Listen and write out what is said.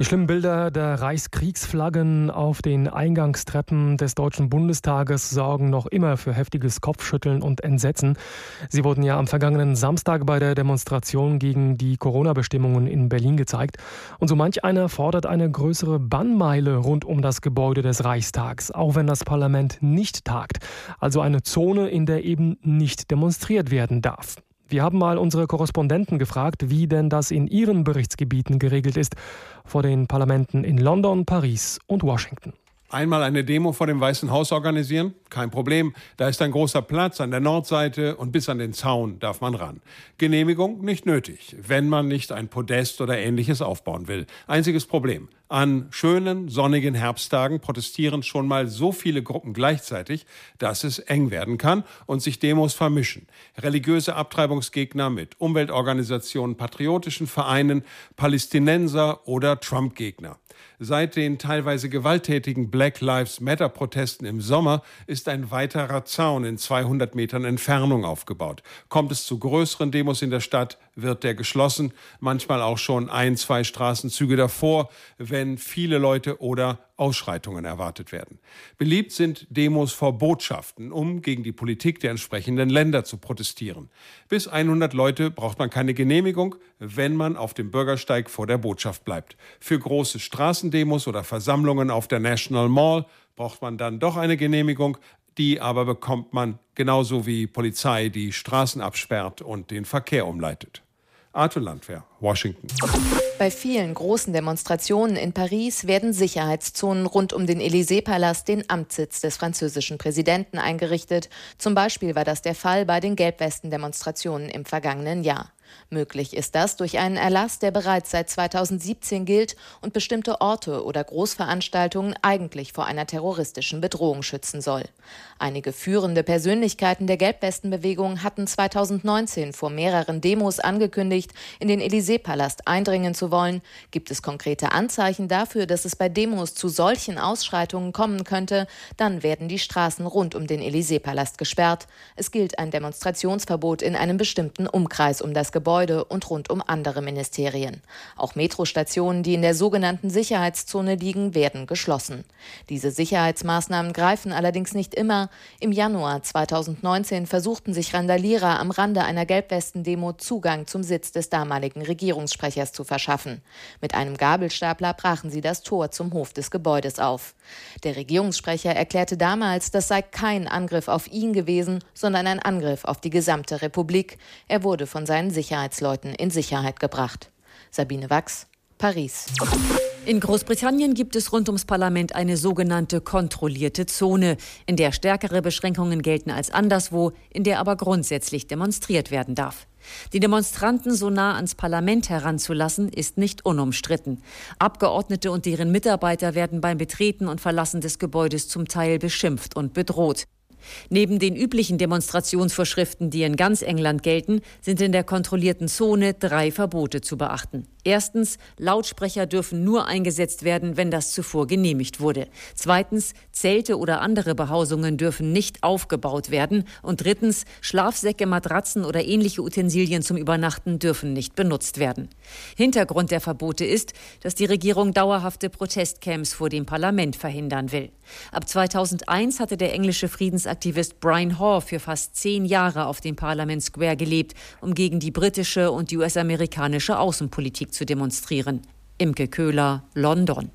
Die schlimmen Bilder der Reichskriegsflaggen auf den Eingangstreppen des Deutschen Bundestages sorgen noch immer für heftiges Kopfschütteln und Entsetzen. Sie wurden ja am vergangenen Samstag bei der Demonstration gegen die Corona-Bestimmungen in Berlin gezeigt. Und so manch einer fordert eine größere Bannmeile rund um das Gebäude des Reichstags, auch wenn das Parlament nicht tagt. Also eine Zone, in der eben nicht demonstriert werden darf. Wir haben mal unsere Korrespondenten gefragt, wie denn das in ihren Berichtsgebieten geregelt ist, vor den Parlamenten in London, Paris und Washington. Einmal eine Demo vor dem Weißen Haus organisieren? Kein Problem. Da ist ein großer Platz an der Nordseite und bis an den Zaun darf man ran. Genehmigung nicht nötig, wenn man nicht ein Podest oder ähnliches aufbauen will. Einziges Problem. An schönen, sonnigen Herbsttagen protestieren schon mal so viele Gruppen gleichzeitig, dass es eng werden kann und sich Demos vermischen. Religiöse Abtreibungsgegner mit Umweltorganisationen, patriotischen Vereinen, Palästinenser oder Trump-Gegner. Seit den teilweise gewalttätigen Black Lives Matter Protesten im Sommer ist ein weiterer Zaun in 200 Metern Entfernung aufgebaut. Kommt es zu größeren Demos in der Stadt, wird der geschlossen, manchmal auch schon ein, zwei Straßenzüge davor, wenn viele Leute oder Ausschreitungen erwartet werden. Beliebt sind Demos vor Botschaften, um gegen die Politik der entsprechenden Länder zu protestieren. Bis 100 Leute braucht man keine Genehmigung, wenn man auf dem Bürgersteig vor der Botschaft bleibt. Für große Straßendemos oder Versammlungen auf der National Mall braucht man dann doch eine Genehmigung, die aber bekommt man genauso wie Polizei, die Straßen absperrt und den Verkehr umleitet. Arthur Landwehr, Washington. Bei vielen großen Demonstrationen in Paris werden Sicherheitszonen rund um den Élysée-Palast, den Amtssitz des französischen Präsidenten, eingerichtet. Zum Beispiel war das der Fall bei den Gelbwesten-Demonstrationen im vergangenen Jahr. Möglich ist das durch einen Erlass, der bereits seit 2017 gilt und bestimmte Orte oder Großveranstaltungen eigentlich vor einer terroristischen Bedrohung schützen soll. Einige führende Persönlichkeiten der Gelbwestenbewegung hatten 2019 vor mehreren Demos angekündigt, in den Élysée-Palast eindringen zu wollen. Gibt es konkrete Anzeichen dafür, dass es bei Demos zu solchen Ausschreitungen kommen könnte, dann werden die Straßen rund um den Élysée-Palast gesperrt. Es gilt ein Demonstrationsverbot in einem bestimmten Umkreis um das Gebäude und rund um andere Ministerien. Auch Metrostationen, die in der sogenannten Sicherheitszone liegen, werden geschlossen. Diese Sicherheitsmaßnahmen greifen allerdings nicht immer. Im Januar 2019 versuchten sich Randalierer am Rande einer Gelbwestendemo Zugang zum Sitz des damaligen Regierungssprechers zu verschaffen. Mit einem Gabelstapler brachen sie das Tor zum Hof des Gebäudes auf. Der Regierungssprecher erklärte damals, das sei kein Angriff auf ihn gewesen, sondern ein Angriff auf die gesamte Republik. Er wurde von seinen Sicherheitsleuten in Sicherheit gebracht. Sabine Wachs, Paris. In Großbritannien gibt es rund ums Parlament eine sogenannte kontrollierte Zone, in der stärkere Beschränkungen gelten als anderswo, in der aber grundsätzlich demonstriert werden darf. Die Demonstranten so nah ans Parlament heranzulassen, ist nicht unumstritten. Abgeordnete und deren Mitarbeiter werden beim Betreten und Verlassen des Gebäudes zum Teil beschimpft und bedroht. Neben den üblichen Demonstrationsvorschriften, die in ganz England gelten, sind in der kontrollierten Zone drei Verbote zu beachten. Erstens, Lautsprecher dürfen nur eingesetzt werden, wenn das zuvor genehmigt wurde. Zweitens, Zelte oder andere Behausungen dürfen nicht aufgebaut werden. Und drittens, Schlafsäcke, Matratzen oder ähnliche Utensilien zum Übernachten dürfen nicht benutzt werden. Hintergrund der Verbote ist, dass die Regierung dauerhafte Protestcamps vor dem Parlament verhindern will. Ab 2001 hatte der englische Friedensaktivist Brian Hoare für fast zehn Jahre auf dem Parliament Square gelebt, um gegen die britische und die US-amerikanische Außenpolitik zu demonstrieren. Imke Köhler, London.